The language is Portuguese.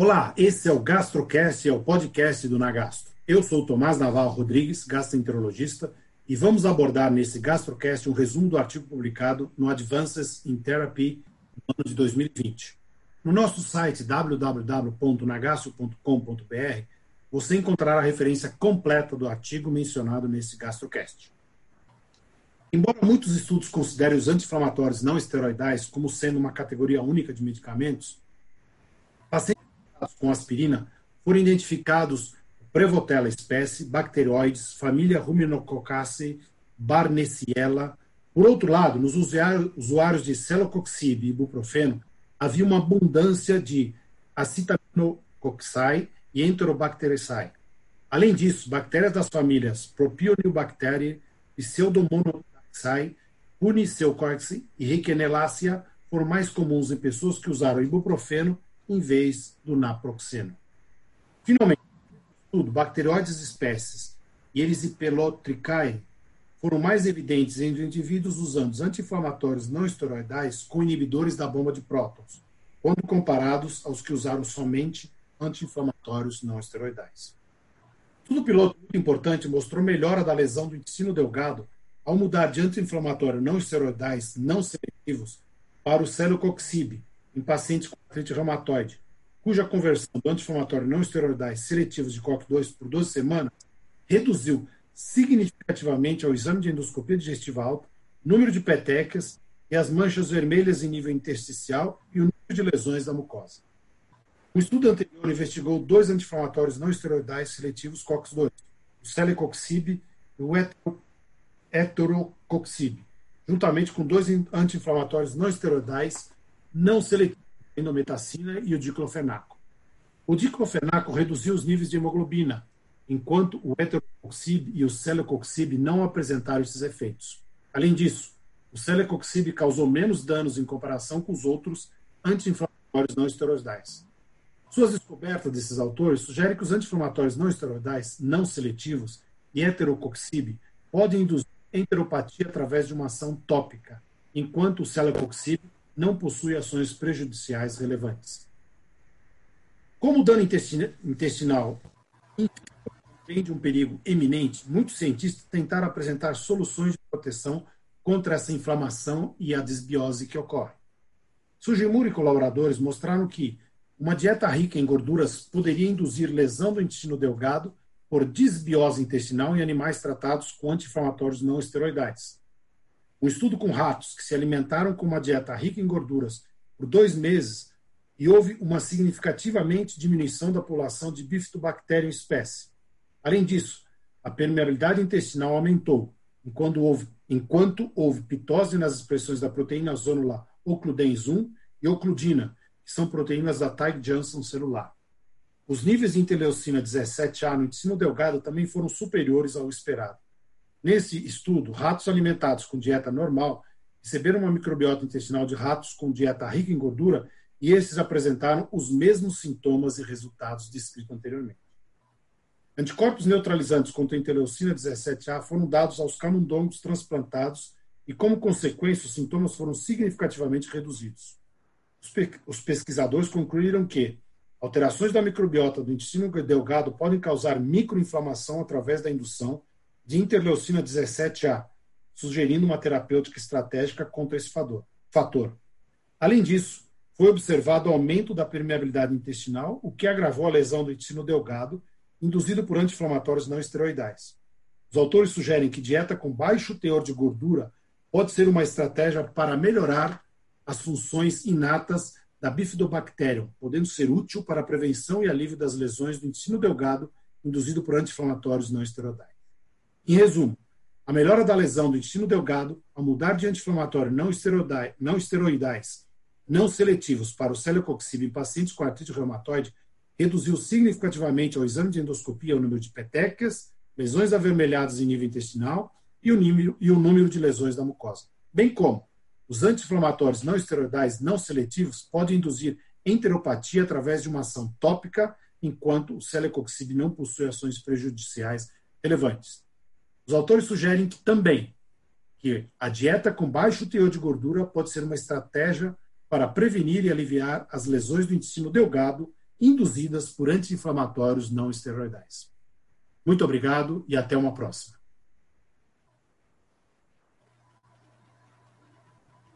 Olá, esse é o GastroCast, é o podcast do Nagastro. Eu sou o Tomás Naval Rodrigues, gastroenterologista, e vamos abordar nesse GastroCast um resumo do artigo publicado no Advances in Therapy no ano de 2020. No nosso site www.nagastro.com.br você encontrará a referência completa do artigo mencionado nesse GastroCast. Embora muitos estudos considerem os anti-inflamatórios não esteroidais como sendo uma categoria única de medicamentos, pacientes com aspirina foram identificados Prevotella espécie, bacteroides, família Ruminococcaceae, Barnesiella. Por outro lado, nos usuários de Celecoxib e ibuprofeno, havia uma abundância de Acetaminococci e Enterobacteriaceae. Além disso, bactérias das famílias Propionibacteriae, Pseudomonaxae, Puniceucoxi e Requenelacea foram mais comuns em pessoas que usaram ibuprofeno em vez do naproxeno. Finalmente, estudo, bacterióides espécies e Erysipelotricae foram mais evidentes entre indivíduos usando anti-inflamatórios não esteroidais com inibidores da bomba de prótons, quando comparados aos que usaram somente anti-inflamatórios não esteroidais. Tudo piloto muito importante mostrou melhora da lesão do intestino delgado ao mudar de anti-inflamatório não esteroidais não seletivos para o celecoxib, em pacientes com artrite reumatoide, cuja conversão do anti-inflamatório não esteroidais seletivos de COX-2 por 12 semanas reduziu significativamente ao exame de endoscopia digestiva alta, número de petecas e as manchas vermelhas em nível intersticial e o número de lesões da mucosa. Um estudo anterior investigou dois anti-inflamatórios não esteroidais seletivos COX-2, o celecoxib e o heterocoxib, juntamente com dois anti-inflamatórios não esteroidais não seletivos, endometacina e o diclofenaco. O diclofenaco reduziu os níveis de hemoglobina, enquanto o heterocoxib e o celecoxib não apresentaram esses efeitos. Além disso, o celecoxib causou menos danos em comparação com os outros anti-inflamatórios não esteroidais. Suas descobertas desses autores sugerem que os anti-inflamatórios não esteroidais não seletivos e heterocoxib podem induzir enteropatia através de uma ação tópica, enquanto o celecoxib não possui ações prejudiciais relevantes. Como o dano intestinal de um perigo eminente, muitos cientistas tentaram apresentar soluções de proteção contra essa inflamação e a desbiose que ocorre. Sugimura e colaboradores mostraram que uma dieta rica em gorduras poderia induzir lesão do intestino delgado por desbiose intestinal em animais tratados com anti-inflamatórios não esteroidais. Um estudo com ratos que se alimentaram com uma dieta rica em gorduras por dois meses e houve uma significativamente diminuição da população de Bifidobacterium espécie. Além disso, a permeabilidade intestinal aumentou, enquanto houve, enquanto houve pitose nas expressões da proteína zonula ocludens 1 e ocludina, que são proteínas da Tig Johnson celular. Os níveis de interleucina 17A no intestino delgado também foram superiores ao esperado. Nesse estudo, ratos alimentados com dieta normal receberam uma microbiota intestinal de ratos com dieta rica em gordura e esses apresentaram os mesmos sintomas e resultados descritos anteriormente. Anticorpos neutralizantes contra a interleucina 17A foram dados aos camundongos transplantados e, como consequência, os sintomas foram significativamente reduzidos. Os pesquisadores concluíram que alterações da microbiota do intestino delgado podem causar microinflamação através da indução de interleucina 17A, sugerindo uma terapêutica estratégica contra esse fator. Além disso, foi observado aumento da permeabilidade intestinal, o que agravou a lesão do intestino delgado, induzido por anti-inflamatórios não esteroidais. Os autores sugerem que dieta com baixo teor de gordura pode ser uma estratégia para melhorar as funções inatas da Bifidobacterium, podendo ser útil para a prevenção e alívio das lesões do intestino delgado induzido por anti-inflamatórios não esteroidais. Em resumo, a melhora da lesão do intestino delgado, ao mudar de anti-inflamatório não, não esteroidais não seletivos para o celecoxib em pacientes com artrite reumatoide, reduziu significativamente ao exame de endoscopia o número de petecas, lesões avermelhadas em nível intestinal e o, número, e o número de lesões da mucosa. Bem como os anti-inflamatórios não esteroidais não seletivos podem induzir enteropatia através de uma ação tópica, enquanto o celecoxib não possui ações prejudiciais relevantes. Os autores sugerem que também que a dieta com baixo teor de gordura pode ser uma estratégia para prevenir e aliviar as lesões do intestino delgado induzidas por anti-inflamatórios não esteroidais. Muito obrigado e até uma próxima.